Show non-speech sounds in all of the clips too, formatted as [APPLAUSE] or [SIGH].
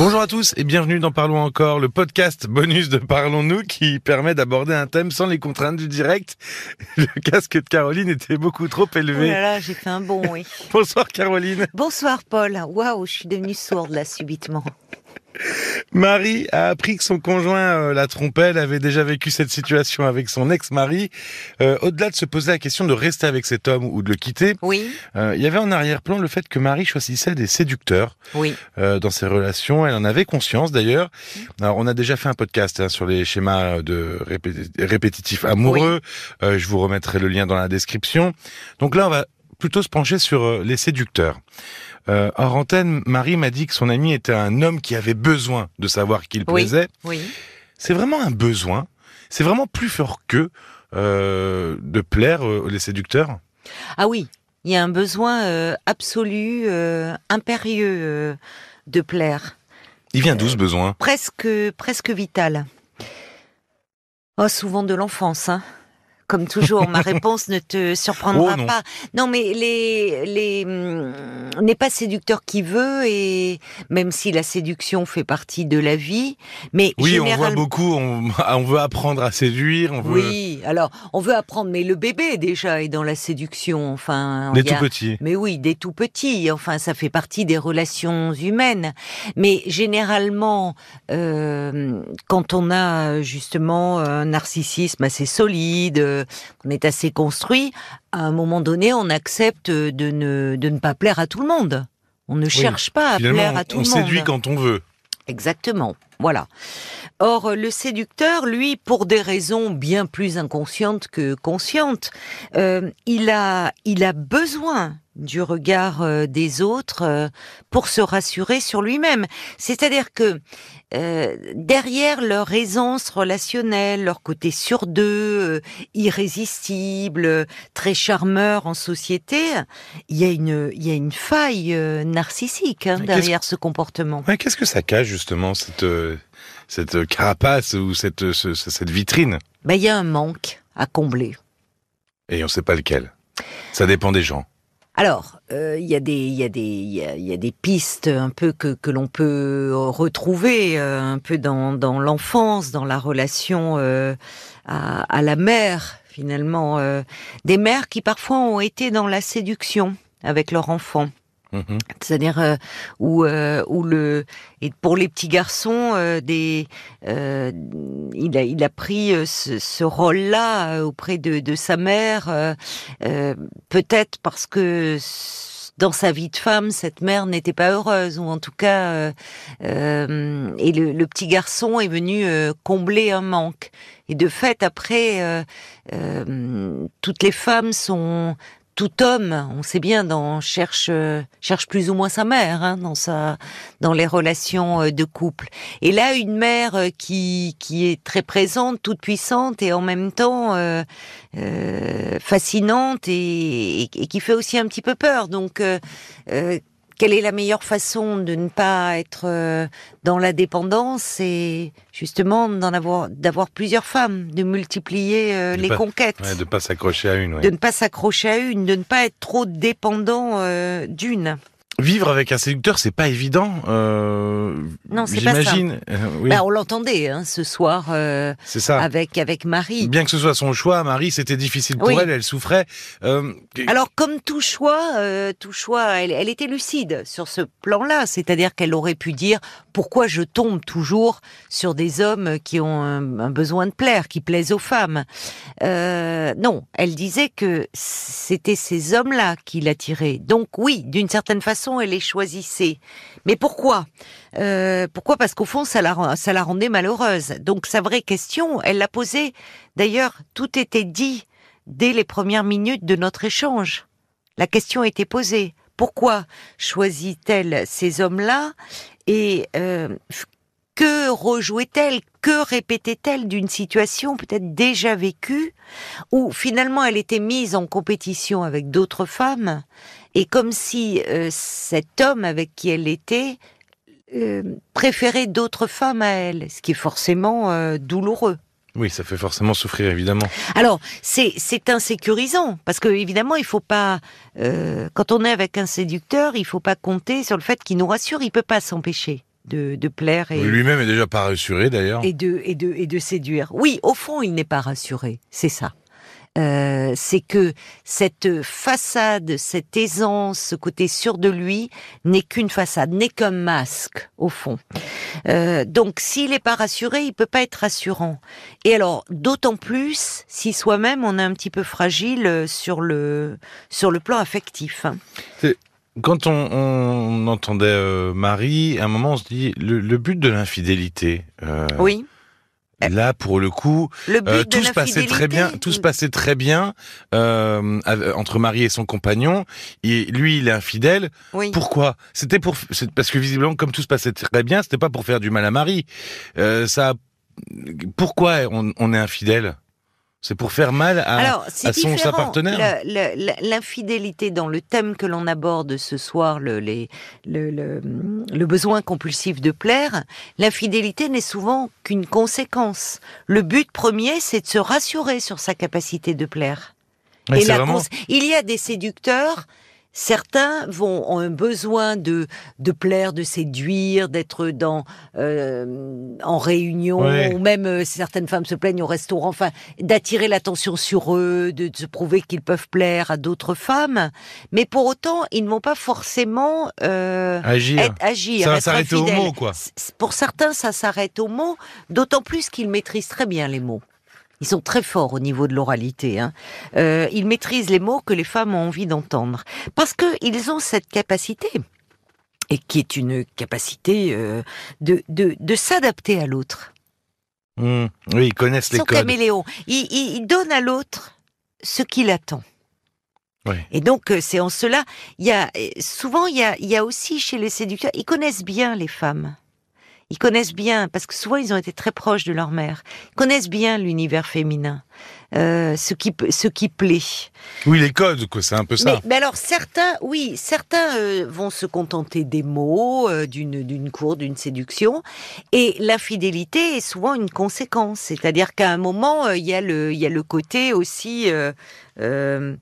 Bonjour à tous et bienvenue dans Parlons encore, le podcast bonus de Parlons-nous qui permet d'aborder un thème sans les contraintes du direct. [LAUGHS] Le casque de Caroline était beaucoup trop Oh élevé. là là, j'ai fait un bon, oui. [LAUGHS] Bonsoir Caroline. Bonsoir Paul. Waouh, je suis devenue sourde là subitement. Marie a appris que son conjoint euh, la trompait. Elle avait déjà vécu cette situation avec son ex-mari. Euh, Au-delà de se poser la question de rester avec cet homme ou de le quitter, Oui, euh, il y avait en arrière-plan le fait que Marie choisissait des séducteurs. oui. euh, dans ses relations. Elle en avait conscience d'ailleurs. Alors, on a déjà fait un podcast hein, sur les schémas de répé- répétitifs amoureux. Euh, je vous remettrai le lien dans la description. Donc là, on va plutôt se pencher sur euh, les séducteurs. Euh, hors antenne, Marie m'a dit que son ami était un homme qui avait besoin de savoir qu'il Oui. plaisait. Oui. C'est vraiment un besoin. C'est vraiment plus fort que euh, de plaire euh, les séducteurs. Ah oui, il y a un besoin euh, absolu, impérieux de plaire, Il vient d'où ce besoin? presque, presque vital. Oh, souvent de l'enfance, hein. Comme toujours, ma [LAUGHS] réponse ne te surprendra Oh, non. pas. Non, mais les, les, hum, n'est pas séducteur qui veut et même si la séduction fait partie de la vie, mais Oui, on voit beaucoup. On, [LAUGHS] on veut apprendre à séduire. On veut Oui, alors on veut apprendre, mais le bébé déjà est dans la séduction. Enfin, des tout a- petits. Mais oui, des tout petits. Enfin, ça fait partie des relations humaines. Mais généralement, euh, quand on a justement un narcissisme assez solide, on est assez construit, à un moment donné, on accepte de ne, de ne pas plaire à tout le monde. On ne cherche pas à Finalement, plaire à tout on le monde. séduit quand on veut. Exactement. Voilà. Or, le séducteur, lui, pour des raisons bien plus inconscientes que conscientes, euh, il a, il a besoin du regard euh, des autres euh, pour se rassurer sur lui-même. C'est-à-dire que euh, derrière leur aisance relationnelle, leur côté sur deux, irrésistible, très charmeur en société, il y a une, il y a une faille narcissique hein, derrière ce comportement. Ouais, Qu'est-ce que ça cache justement cette cette carapace ou cette ce- ce- cette vitrine? Ben, il y a un manque à combler. Et on sait pas lequel. Ça dépend des gens. Alors, euh, il y a des, il y a des, pistes un peu que l'on peut retrouver euh, un peu dans l'enfance, dans la relation euh, à, à la mère finalement, euh, des mères qui parfois ont été dans la séduction avec leur enfant. Mhm. c'est-à-dire euh, où euh, où le et pour les petits garçons euh, euh, il a il a pris ce, ce rôle-là auprès de de sa mère peut-être parce que dans sa vie de femme, cette mère n'était pas heureuse, ou en tout cas, euh, euh, et le, le petit garçon est venu combler un manque. Et de fait, après, toutes les femmes sont tout homme, on sait bien, dans, cherche euh, cherche plus ou moins sa mère hein, dans dans les relations euh, de couple. Et là, une mère euh, qui qui est très présente, toute puissante et en même temps euh, fascinante et, et, qui fait aussi un petit peu peur. Donc, euh, quelle est la meilleure façon de ne pas être euh, dans la dépendance C'est justement d'en avoir d'avoir plusieurs femmes, de multiplier euh, De les pas- conquêtes Ouais, de pas s'accrocher à une. ouais. de ne pas s'accrocher à une, de ne pas être trop dépendant euh, d'une. Vivre avec un séducteur, c'est pas évident. Euh, Non, c'est pas J'imagine. Euh, oui, Bah, on l'entendait hein, ce soir euh, c'est ça. avec avec Marie. Bien que ce soit son choix, Marie, c'était difficile pour Oui. elle, elle souffrait. Euh, Alors comme tout choix, tout choix, elle, elle était lucide sur ce plan-là, c'est-à-dire qu'elle aurait pu dire pourquoi je tombe toujours sur des hommes qui ont un, besoin de plaire, qui plaisent aux femmes. Euh, non, elle disait que c'était ces hommes-là qui l'attiraient. Donc oui, d'une certaine façon, elle les choisissait. Mais pourquoi? Euh, Pourquoi? Parce qu'au fond, ça la, ça la rendait malheureuse. Donc sa vraie question, elle l'a posée. D'ailleurs, tout était dit dès les premières minutes de notre échange. La question était posée. Pourquoi choisit-elle ces hommes-là? Et euh, que rejouait-elle, que répétait-elle d'une situation peut-être déjà vécue où finalement elle était mise en compétition avec d'autres femmes et comme si euh, cet homme avec qui elle était euh, préférait d'autres femmes à elle, ce qui est forcément douloureux. Oui, ça fait forcément souffrir, évidemment. Alors, c'est c'est insécurisant parce que évidemment, il faut pas euh, quand on est avec un séducteur, il faut pas compter sur le fait qu'il nous rassure. Il peut pas s'empêcher de, de plaire et, Lui-même est déjà pas rassuré d'ailleurs. et de, et, de, et de séduire. Oui, au fond, il n'est pas rassuré, c'est ça. Euh, c'est que cette façade, cette aisance, ce côté sûr de lui n'est qu'une façade, n'est qu'un masque au fond. Euh, donc s'il n'est pas rassuré, il peut pas être rassurant. Et alors d'autant plus si soi-même on est un petit peu fragile euh, sur le sur le plan affectif. hein. Quand on, on entendait euh, Marie, à un moment on se dit le, le but de l'infidélité. Oui. Là, pour le coup, Le euh, tout se passait très bien. Tout se passait très bien euh, entre Marie et son compagnon. Et lui, il est infidèle. Oui. Pourquoi? C'était pour parce que visiblement, comme tout se passait très bien, c'était pas pour faire du mal à Marie. Euh, ça. Pourquoi on, on est infidèle? C'est pour faire mal à. Alors, c'est à son- sa partenaire. L'infidélité dans le thème que l'on aborde ce soir, le, les- le, le, le besoin compulsif de plaire, l'infidélité n'est souvent qu'une conséquence. Le but premier, c'est de se rassurer sur sa capacité de plaire. Et la vraiment. il y a des séducteurs. Certains vont ont un besoin de de plaire, de séduire, d'être dans euh, en réunion, Ouais. ou même euh, certaines femmes se plaignent au restaurant, enfin d'attirer l'attention sur eux, de, de se prouver qu'ils peuvent plaire à d'autres femmes. Mais pour autant, ils ne vont pas forcément euh, Agir. être, agir. Ça s'arrêter au mot, quoi. Pour certains, ça s'arrête au mot, d'autant plus qu'ils maîtrisent très bien les mots. Ils sont très forts au niveau de l'oralité. Hein. Euh, ils maîtrisent les mots que les femmes ont envie d'entendre. Parce qu'ils ont cette capacité, et qui est une capacité euh, de, de, de s'adapter à l'autre. Mmh. Oui, ils connaissent Ils les sont codes. caméléons. Ils, ils, donnent à l'autre ce qu'il attend. Oui. Et donc, euh, c'est en cela, il y a, souvent, il y a, il y a aussi chez les séducteurs, ils connaissent bien les femmes. Ils connaissent bien, parce que souvent ils ont été très proches de leur mère. Ils connaissent bien l'univers féminin, euh, ce qui ce qui plaît. Oui, les codes, quoi. C'est un peu ça. Mais, mais alors certains, oui, certains euh, vont se contenter des mots, euh, d'une d'une cour, d'une séduction, et l'infidélité est souvent une conséquence. C'est-à-dire qu'à un moment, il y a le y a le côté aussi euh,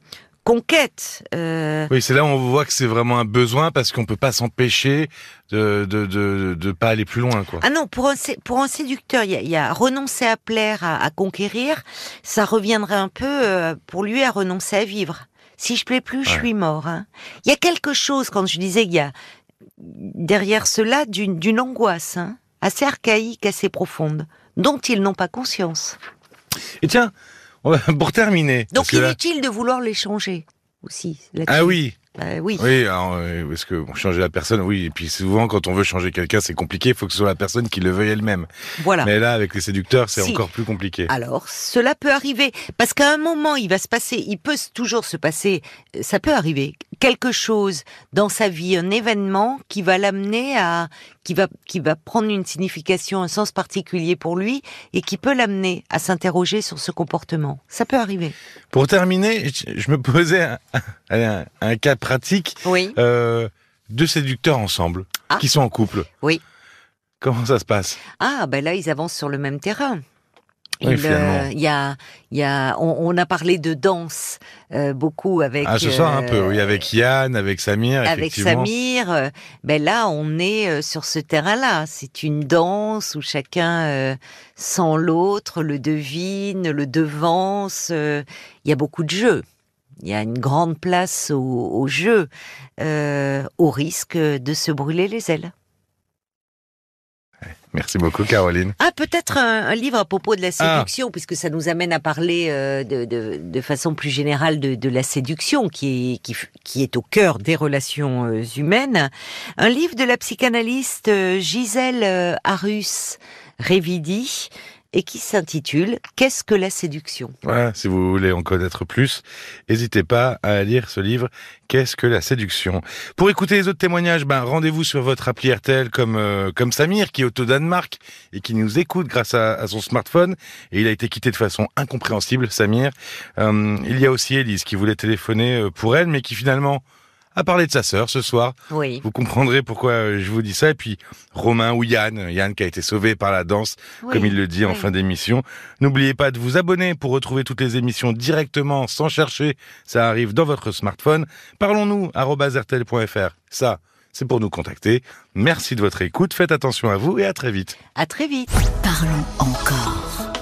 conquête. euh, Oui, c'est là où on voit que c'est vraiment un besoin parce qu'on peut pas s'empêcher de de, de de pas aller plus loin, quoi. Ah non, pour un, pour un séducteur, il y a, il y a renoncer à plaire, à, à conquérir, ça reviendrait un peu euh, pour lui à renoncer à vivre. Si je plais plus, je suis mort. hein. Il y a quelque chose, quand je disais qu'il y a derrière cela d'une d'une angoisse hein, assez archaïque, assez profonde, dont ils n'ont pas conscience. Et tiens, [LAUGHS] pour terminer. Donc que là- inutile de vouloir les changer aussi. Ah oui, Bah oui. oui, alors, euh, parce que bon, changer la personne, oui, et puis souvent quand on veut changer quelqu'un, c'est compliqué, il faut que ce soit la personne qui le veuille elle-même. Voilà. Mais là, avec les séducteurs, c'est Si. encore plus compliqué. Alors, cela peut arriver parce qu'à un moment, il va se passer, il peut toujours se passer, euh, ça peut arriver quelque chose dans sa vie, un événement qui va l'amener à, qui va, qui va prendre une signification, un sens particulier pour lui et qui peut l'amener à s'interroger sur ce comportement. Ça peut arriver. Pour terminer, je, me posais un, un- un cas pratique, Oui. euh, deux séducteurs ensemble, Ah. qui sont en couple. Oui. Comment ça se passe? Ah, ben là, ils avancent sur le même terrain. Il, euh, il y a, y a, on, on a parlé de danse euh, beaucoup avec. Ah, ce soir un peu, oui, avec Yann, avec Samir, avec. Samir, ben là, on est sur ce terrain-là. C'est une danse où chacun sent l'autre, le devine, le devance. Il y a beaucoup de jeux. Il y a une grande place au, au jeu, euh, au risque de se brûler les ailes. Merci beaucoup, Caroline. Ah, peut-être un, un livre à propos de la Ah. séduction, puisque ça nous amène à parler euh, de, de, de façon plus générale de, de la séduction, qui est, qui, est au cœur des relations euh, humaines. Un livre de la psychanalyste Gisèle Arus Révidi, et qui s'intitule Qu'est-ce que la séduction? Voilà, si vous voulez en connaître plus, n'hésitez pas à lire ce livre Qu'est-ce que la séduction? Pour écouter les autres témoignages, ben rendez-vous sur votre appli RTL comme euh, comme Samir qui est au Danemark et qui nous écoute grâce à, son smartphone. Et il a été quitté de façon incompréhensible, Samir. Euh, il y a aussi Elise qui voulait téléphoner euh, pour elle mais qui finalement a parlé de sa sœur ce soir. Oui. Vous comprendrez pourquoi euh, je vous dis ça. Et puis Romain ou Yann, Yann qui a été sauvé par la danse comme il le dit en oui. fin d'émission. N'oubliez pas de vous abonner pour retrouver toutes les émissions directement, sans chercher. Ça arrive dans votre smartphone. Parlons-nous, rtl.fr. Ça, c'est pour nous contacter. Merci de votre écoute, faites attention à vous et à très vite. À très vite. Parlons encore.